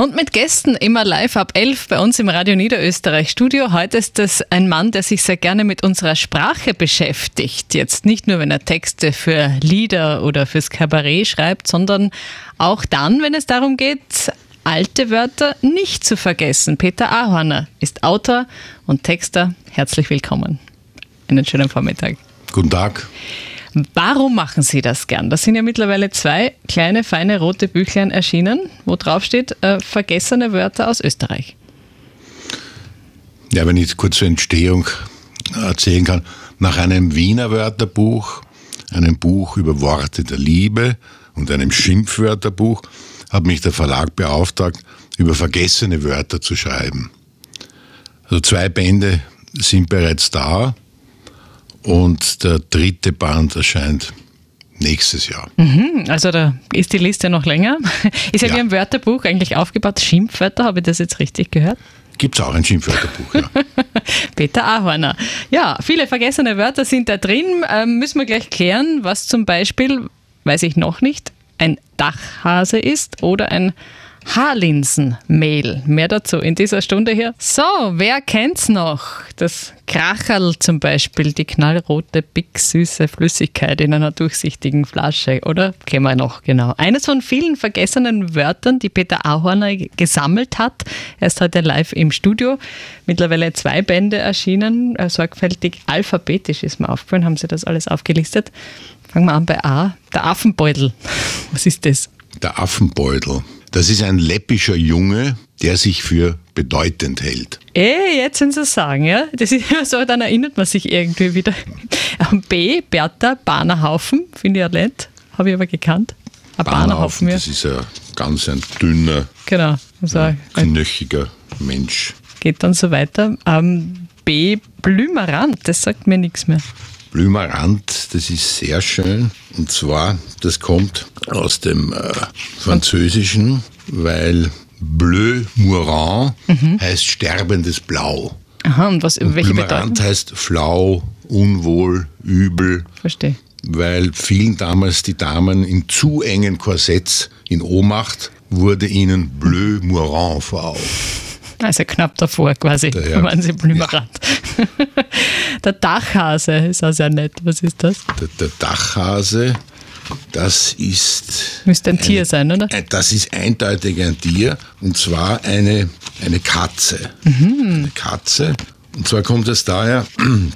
Und mit Gästen immer live ab 11 bei uns im Radio Niederösterreich Studio. Heute ist es ein Mann, der sich sehr gerne mit unserer Sprache beschäftigt. Jetzt nicht nur, wenn er Texte für Lieder oder fürs Kabarett schreibt, sondern auch dann, wenn es darum geht, alte Wörter nicht zu vergessen. Peter Ahorner ist Autor und Texter. Herzlich willkommen. Einen schönen Vormittag. Guten Tag. Warum machen Sie das gern? Das sind ja mittlerweile zwei kleine, feine rote Büchlein erschienen, wo drauf steht, äh, vergessene Wörter aus Österreich. Ja, wenn ich kurz zur Entstehung erzählen kann. Nach einem Wiener Wörterbuch, einem Buch über Worte der Liebe und einem Schimpfwörterbuch hat mich der Verlag beauftragt, über vergessene Wörter zu schreiben. Also zwei Bände sind bereits da. Und der dritte Band erscheint nächstes Jahr. Mhm, also da ist die Liste noch länger. Ist ja, ja. wie ein Wörterbuch eigentlich aufgebaut. Schimpfwörter, habe ich das jetzt richtig gehört? Gibt es auch ein Schimpfwörterbuch, ja. Peter Ahorner. Ja, viele vergessene Wörter sind da drin. Ähm, müssen wir gleich klären, was zum Beispiel, weiß ich noch nicht, ein Dachhase ist oder ein Haarlinsenmehl. Mehr dazu in dieser Stunde hier. So, wer kennt's noch? Das Kracherl zum Beispiel, die knallrote, big süße Flüssigkeit in einer durchsichtigen Flasche, oder? Kennen wir noch, genau. Eines von vielen vergessenen Wörtern, die Peter Ahorner gesammelt hat. Er ist heute live im Studio. Mittlerweile zwei Bände erschienen, äh, sorgfältig alphabetisch ist mir aufgefallen, haben Sie das alles aufgelistet. Fangen wir an bei A, der Affenbeutel. Was ist das? Der Affenbeutel. Das ist ein läppischer Junge, der sich für bedeutend hält. Eh, jetzt sind Sie sagen, ja. Das ist so, dann erinnert man sich irgendwie wieder. B, Bertha, Bahnerhaufen, finde ich ja nett, habe ich aber gekannt. Ein Bahnerhaufen, das ist ein ganz ein dünner, genau, also ein knöchiger Mensch. Geht dann so weiter. Ähm, B, Blümerand, das sagt mir nichts mehr. Blümerand, das ist sehr schön. Und zwar, das kommt aus dem äh, Französischen, weil Bleu Mourant mhm. heißt sterbendes Blau. Aha, und was, und welche Blümerand Bedeutung? heißt flau, unwohl, übel. Verstehe. Weil vielen damals die Damen in zu engen Korsetts in Ohnmacht wurde ihnen Bleu Mourant vor Augen. Also knapp davor quasi, Daher, waren sie Blümerand. Ja. Der Dachhase ist auch sehr nett. Was ist das? Der, der Dachhase, das ist. Müsste ein Tier sein, oder? Das ist eindeutig ein Tier und zwar eine, eine Katze. Mhm. Eine Katze. Und zwar kommt es daher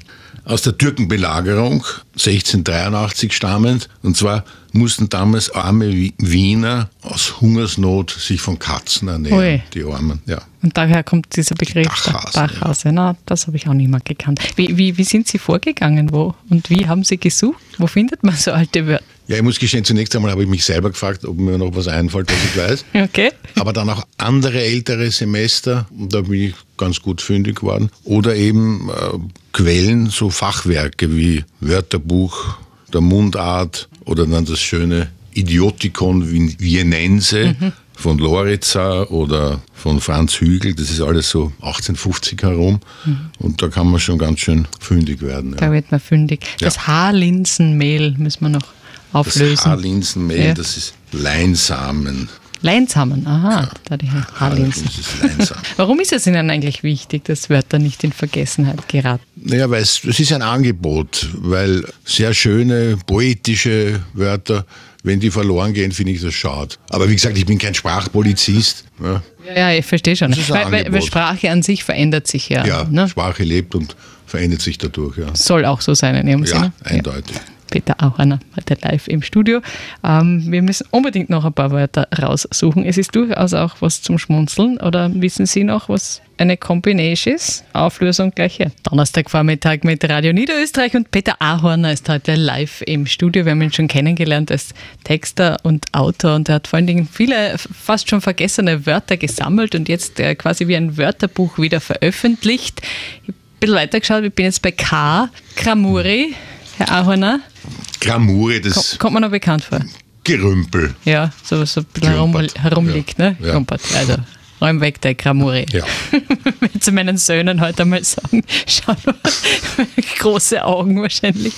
aus der Türkenbelagerung 1683 stammend. Und zwar mussten damals arme Wiener aus Hungersnot sich von Katzen ernähren, Ui. die Armen. Ja. Und daher kommt dieser Begriff Dachhase. Dachhase. Ja. Na, das habe ich auch nicht mehr gekannt. Wie, wie, wie sind Sie vorgegangen? Wo? Und wie haben Sie gesucht? Wo findet man so alte Wörter? Ja, ich muss gestehen, zunächst einmal habe ich mich selber gefragt, ob mir noch was einfällt, was ich weiß. Okay. Aber dann auch andere ältere Semester, und da bin ich ganz gut fündig geworden. Oder eben äh, Quellen, so Fachwerke wie Wörterbuch der Mundart oder dann das schöne Idiotikon Vienense mhm. von Loritza oder von Franz Hügel. Das ist alles so 1850 herum. Mhm. Und da kann man schon ganz schön fündig werden. Da ja. wird man fündig. Das ja. Haarlinsenmehl müssen wir noch auflösen. Das Haarlinsenmehl, ja. das ist Leinsamen. Leinsamen, aha, da die Haarlinsen. Warum ist es Ihnen eigentlich wichtig, dass Wörter nicht in Vergessenheit geraten? Naja, weil es, es ist ein Angebot, weil sehr schöne, poetische Wörter, wenn die verloren gehen, finde ich das schade. Aber wie gesagt, ich bin kein Sprachpolizist. Ja, ja, ja ich verstehe schon. Weil, weil, weil, Sprache an sich verändert sich ja. Ja, ne? Sprache lebt und verändert sich dadurch. Ja. Soll auch so sein in Ihrem ja, Sinne? Eindeutig. Ja. Peter Auerner heute live im Studio. Ähm, wir müssen unbedingt noch ein paar Wörter raussuchen. Es ist durchaus auch was zum Schmunzeln. Oder wissen Sie noch, was eine Combination ist? Auflösung gleich hier. Donnerstagvormittag mit Radio Niederösterreich und Peter Ahorner ist heute live im Studio. Wir haben ihn schon kennengelernt als Texter und Autor und er hat vor allen Dingen viele fast schon vergessene Wörter gesammelt und jetzt äh, quasi wie ein Wörterbuch wieder veröffentlicht. Ich ein bisschen weitergeschaut, ich bin jetzt bei K. Kramuri. Herr Ahorner? Gramure, das. Kommt, kommt mir noch bekannt vor. Gerümpel. Ja, so was so ein bisschen herum, herumliegt, ja. ne? Ja. Also, räum weg der Gramure. Ja. zu meinen Söhnen heute einmal sagen. Schau mal, große Augen wahrscheinlich.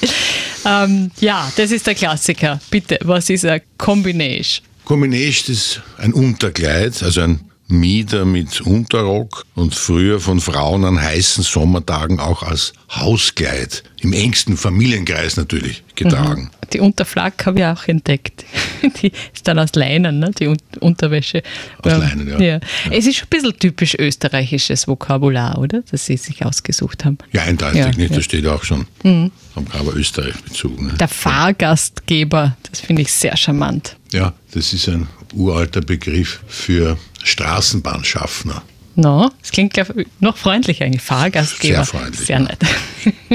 Ähm, ja, das ist der Klassiker. Bitte, was ist ein Combination? Combination ist ein Unterkleid, also ein Mieder mit Unterrock und früher von Frauen an heißen Sommertagen auch als Hauskleid, im engsten Familienkreis natürlich, getragen. Mhm. Die Unterflak habe ich auch entdeckt. Die ist dann aus Leinen, ne? die Unterwäsche. Aus ähm, Leinen, ja. ja. Es ist schon ein bisschen typisch österreichisches Vokabular, oder? Das Sie sich ausgesucht haben. Ja, eindeutig ja, nicht. Ja. Das steht auch schon. Mhm. Haben aber Österreich bezogen. Ne? Der Fahrgastgeber, das finde ich sehr charmant. Ja, das ist ein uralter Begriff für Straßenbahnschaffner. No, das klingt noch freundlicher eigentlich. Fahrgastgeber. Sehr freundlich. Sehr nett.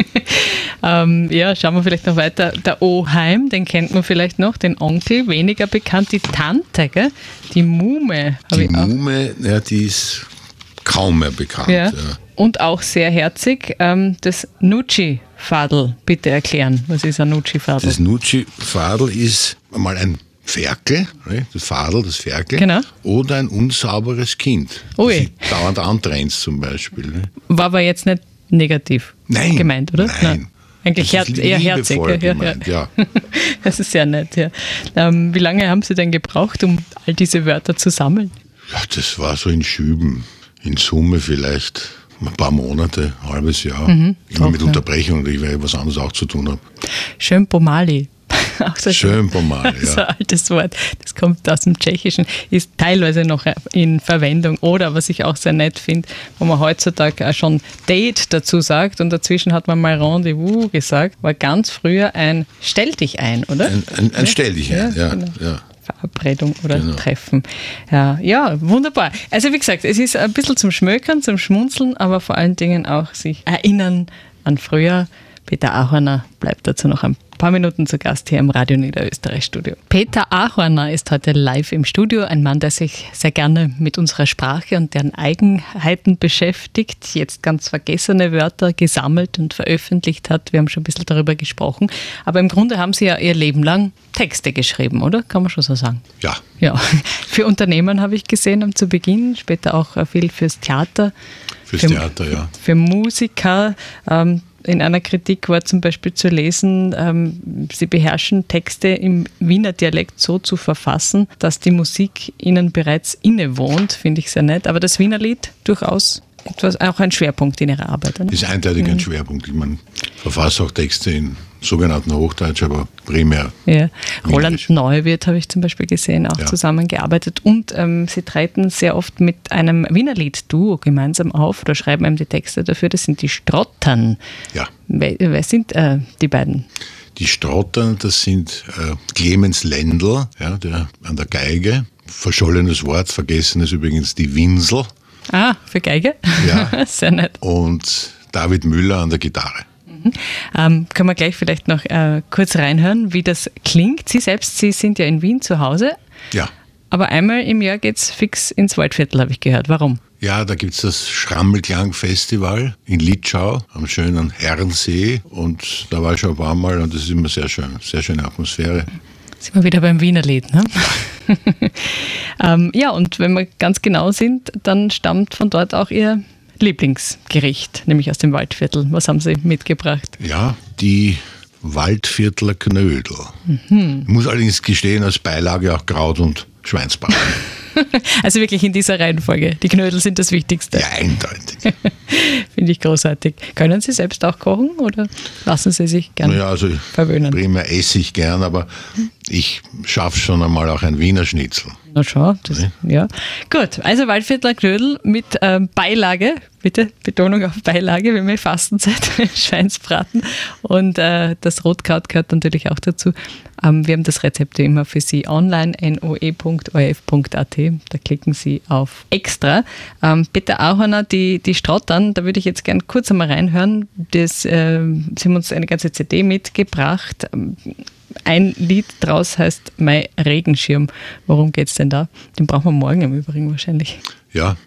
ähm, ja, schauen wir vielleicht noch weiter. Der Oheim, den kennt man vielleicht noch, den Onkel, weniger bekannt. Die Tante, gell? die Mume. Die Mume, ja, die ist kaum mehr bekannt. Ja. Ja. Und auch sehr herzig, ähm, das Nucci-Fadel. Bitte erklären, was ist ein Nucci-Fadel? Das Nucci-Fadel ist mal ein Ferkel, das Fadel, das Ferkel, genau. oder ein unsauberes Kind. Ui. Das dauernd antrennt zum Beispiel. War aber jetzt nicht negativ nein, gemeint, oder? Nein. nein. Eigentlich her eher herzig. Gemeint, ja, ja. das ist sehr nett, ja. Ähm, wie lange haben Sie denn gebraucht, um all diese Wörter zu sammeln? Ja, das war so in Schüben. In Summe vielleicht ein paar Monate, ein halbes Jahr. Mhm, Immer auch, mit Unterbrechung, weil ich was anderes auch zu tun habe. Schön Pomali. Schön Pomal, ja. So ein altes Wort. Das kommt aus dem Tschechischen, ist teilweise noch in Verwendung. Oder was ich auch sehr nett finde, wo man heutzutage auch schon Date dazu sagt und dazwischen hat man mal Rendezvous gesagt, war ganz früher ein Stell dich ein, oder? Ein, ein, ein Stell dich ein, ja. ja, genau. ja. Verabredung oder genau. Treffen. Ja, ja, wunderbar. Also wie gesagt, es ist ein bisschen zum Schmökern, zum Schmunzeln, aber vor allen Dingen auch sich erinnern an früher. Peter Ahorner bleibt dazu noch ein paar Minuten zu Gast hier im Radio Niederösterreich Studio. Peter Ahorner ist heute live im Studio, ein Mann, der sich sehr gerne mit unserer Sprache und deren Eigenheiten beschäftigt, jetzt ganz vergessene Wörter gesammelt und veröffentlicht hat. Wir haben schon ein bisschen darüber gesprochen. Aber im Grunde haben Sie ja Ihr Leben lang Texte geschrieben, oder? Kann man schon so sagen? Ja. Ja. Für Unternehmen habe ich gesehen zu Beginn, später auch viel fürs Theater. Fürs für, Theater, ja. Für Musiker. Ähm, in einer Kritik war zum Beispiel zu lesen, ähm, sie beherrschen Texte im Wiener Dialekt so zu verfassen, dass die Musik ihnen bereits innewohnt, finde ich sehr nett. Aber das Wiener Lied durchaus etwas, auch ein Schwerpunkt in Ihrer Arbeit. Oder? Ist eindeutig mhm. ein Schwerpunkt. Ich meine, verfasse auch Texte in sogenannten Hochdeutsch, aber primär. Ja. Roland Neuwirth habe ich zum Beispiel gesehen, auch ja. zusammengearbeitet. Und ähm, Sie treten sehr oft mit einem Wienerlied-Duo gemeinsam auf oder schreiben einem die Texte dafür. Das sind die Strottern. Ja. Wer, wer sind äh, die beiden? Die Strottern, das sind äh, Clemens Lendl, ja, der an der Geige. Verschollenes Wort, vergessen ist übrigens die Winsel. Ah, für Geige? Ja. Sehr nett. Und David Müller an der Gitarre. Mhm. Ähm, können wir gleich vielleicht noch äh, kurz reinhören, wie das klingt. Sie selbst, Sie sind ja in Wien zu Hause. Ja. Aber einmal im Jahr geht es fix ins Waldviertel, habe ich gehört. Warum? Ja, da gibt es das Schrammelklang-Festival in Litschau am schönen Herrensee. Und da war ich schon ein paar Mal und das ist immer sehr schön, sehr schöne Atmosphäre. Sind wir wieder beim Wiener Lied, ne? ähm, ja, und wenn wir ganz genau sind, dann stammt von dort auch Ihr Lieblingsgericht, nämlich aus dem Waldviertel. Was haben Sie mitgebracht? Ja, die Waldviertler Knödel. Mhm. Ich muss allerdings gestehen, als Beilage auch Kraut und Schweinsbraten. Also wirklich in dieser Reihenfolge. Die Knödel sind das Wichtigste. Ja, eindeutig. Finde ich großartig. Können Sie selbst auch kochen oder lassen Sie sich gerne naja, also verwöhnen? Primär esse ich gern, aber ich schaffe schon einmal auch ein Wiener Schnitzel. Na schau, das, ja. ja. Gut, also Waldviertler Knödel mit ähm, Beilage, bitte Betonung auf Beilage, wir haben Fastenzeit, Schweinsbraten und äh, das Rotkraut gehört natürlich auch dazu. Ähm, wir haben das Rezept immer für Sie online, noe.orf.at, da klicken Sie auf Extra. Ähm, Peter Ahorner, die, die Strottern, da würde ich jetzt gerne kurz einmal reinhören. Das, äh, Sie haben uns eine ganze CD mitgebracht. Ähm, ein Lied draus heißt Mein Regenschirm. Worum geht es denn da? Den brauchen wir morgen im Übrigen wahrscheinlich. Ja,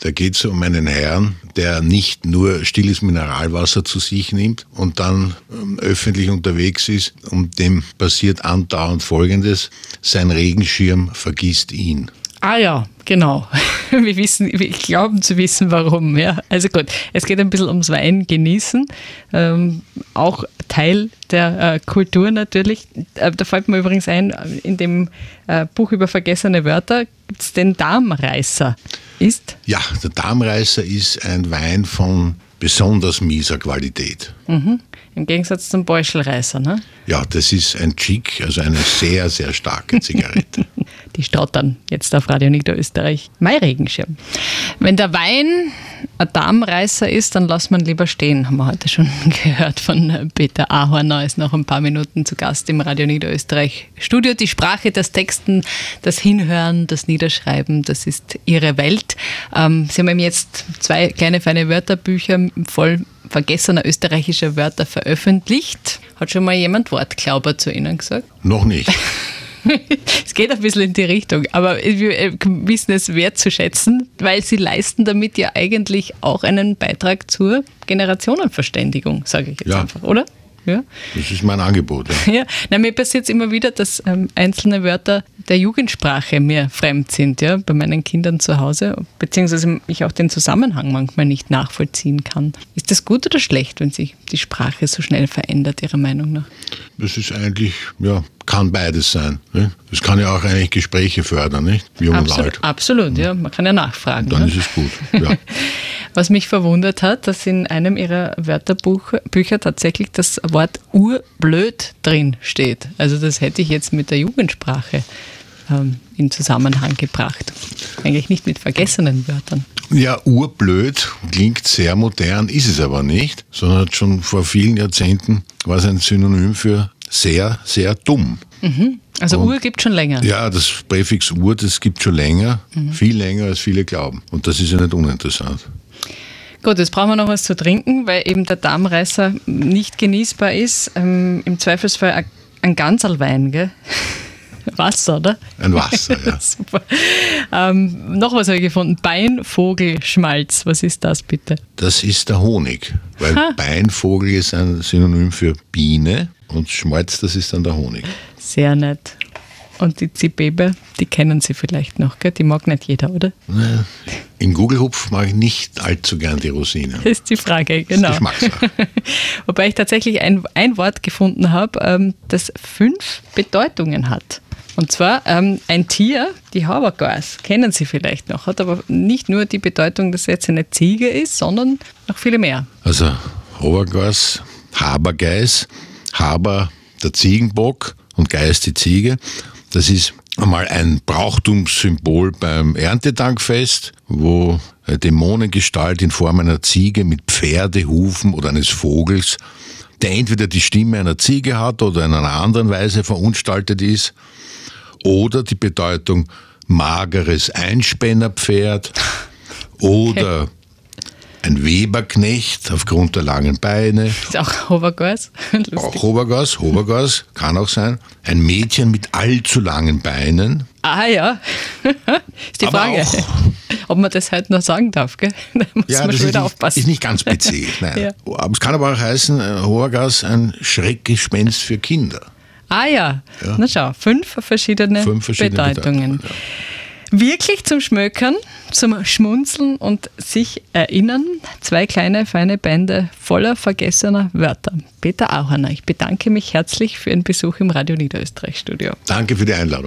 da geht es um einen Herrn, der nicht nur stilles Mineralwasser zu sich nimmt und dann ähm, öffentlich unterwegs ist und dem passiert andauernd Folgendes, sein Regenschirm vergisst ihn. Ah ja, Genau. Wir wissen, wir glauben zu wissen, warum. Ja. Also gut, es geht ein bisschen ums Wein genießen. Ähm, auch Teil der äh, Kultur natürlich. Äh, da fällt mir übrigens ein, in dem äh, Buch über vergessene Wörter gibt es den Darmreißer. Ist? Ja, der Darmreißer ist ein Wein von besonders mieser Qualität. Mhm. Im Gegensatz zum Beuschelreißer, ne? Ja, das ist ein Chick, also eine sehr, sehr starke Zigarette. Die stottern jetzt auf Radio Niederösterreich. Mein Regenschirm. Wenn der Wein ein Darmreißer ist, dann lass man lieber stehen, haben wir heute schon gehört von Peter Ahorner, ist noch ein paar Minuten zu Gast im Radio Niederösterreich Studio. Die Sprache, das Texten, das Hinhören, das Niederschreiben, das ist ihre Welt. Ähm, Sie haben eben jetzt zwei kleine feine Wörterbücher voll vergessener österreichischer Wörter veröffentlicht. Hat schon mal jemand Wortklauber zu Ihnen gesagt? Noch nicht. es geht ein bisschen in die Richtung, aber wir äh, wissen es wertzuschätzen, weil sie leisten damit ja eigentlich auch einen Beitrag zur Generationenverständigung, sage ich jetzt ja. einfach, oder? Ja. Das ist mein Angebot. Ja, ja. Na, mir passiert es immer wieder, dass ähm, einzelne Wörter der Jugendsprache mir fremd sind, ja, bei meinen Kindern zu Hause, beziehungsweise ich auch den Zusammenhang manchmal nicht nachvollziehen kann. Ist das gut oder schlecht, wenn sich die Sprache so schnell verändert, Ihrer Meinung nach? Das ist eigentlich, ja, kann beides sein. Ne? Das kann ja auch eigentlich Gespräche fördern, nicht? Jung absolut, und alt. Absolut, ja. Man kann ja nachfragen. dann ne? ist es gut, ja. Was mich verwundert hat, dass in einem ihrer Wörterbücher tatsächlich das Wort urblöd drin steht. Also das hätte ich jetzt mit der Jugendsprache ähm, in Zusammenhang gebracht. Eigentlich nicht mit vergessenen Wörtern. Ja, urblöd klingt sehr modern, ist es aber nicht, sondern schon vor vielen Jahrzehnten war es ein Synonym für sehr, sehr dumm. Mhm. Also und, Uhr gibt schon länger. Ja, das Präfix Uhr, das gibt schon länger, mhm. viel länger als viele glauben. Und das ist ja nicht uninteressant. Gut, jetzt brauchen wir noch was zu trinken, weil eben der Darmreißer nicht genießbar ist. Ähm, Im Zweifelsfall ein, ein Ganzerlwein, gell? Wasser, oder? Ein Wasser, ja. Super. Ähm, noch was habe ich gefunden. Beinvogelschmalz. Was ist das bitte? Das ist der Honig. Weil ha. Beinvogel ist ein Synonym für Biene und Schmalz, das ist dann der Honig. Sehr nett. Und die Zibebe, die kennen Sie vielleicht noch, gell? die mag nicht jeder, oder? Nee. Im Gugelhupf mag ich nicht allzu gern die Rosinen. Das ist die Frage, genau. Das ist Wobei ich tatsächlich ein, ein Wort gefunden habe, ähm, das fünf Bedeutungen hat. Und zwar ähm, ein Tier, die Habergas, kennen Sie vielleicht noch, hat aber nicht nur die Bedeutung, dass er jetzt eine Ziege ist, sondern noch viele mehr. Also Habergas, Habergeis, Haber der Ziegenbock und Geist die Ziege. Das ist einmal ein Brauchtumssymbol beim Erntedankfest, wo eine Dämonengestalt in Form einer Ziege mit Pferdehufen oder eines Vogels, der entweder die Stimme einer Ziege hat oder in einer anderen Weise verunstaltet ist, oder die Bedeutung mageres Einspännerpferd oder okay ein Weberknecht aufgrund der langen Beine. Ist auch Hovergas. Auch Hovergas, Hovergas kann auch sein. Ein Mädchen mit allzu langen Beinen. Ah ja, ist die Aber Frage, auch, ob man das halt noch sagen darf. Gell? Da muss ja, man schon wieder nicht, aufpassen. Ist nicht ganz PC. Nein. ja. Aber es kann aber auch heißen, äh, Hovergas ein Schreckgespenst für Kinder. Ah ja, ja. na schau, fünf verschiedene, fünf verschiedene Bedeutungen. Bedeutungen ja wirklich zum Schmökern, zum Schmunzeln und sich erinnern. Zwei kleine, feine Bände voller vergessener Wörter. Peter Auhaner, ich bedanke mich herzlich für Ihren Besuch im Radio Niederösterreich Studio. Danke für die Einladung.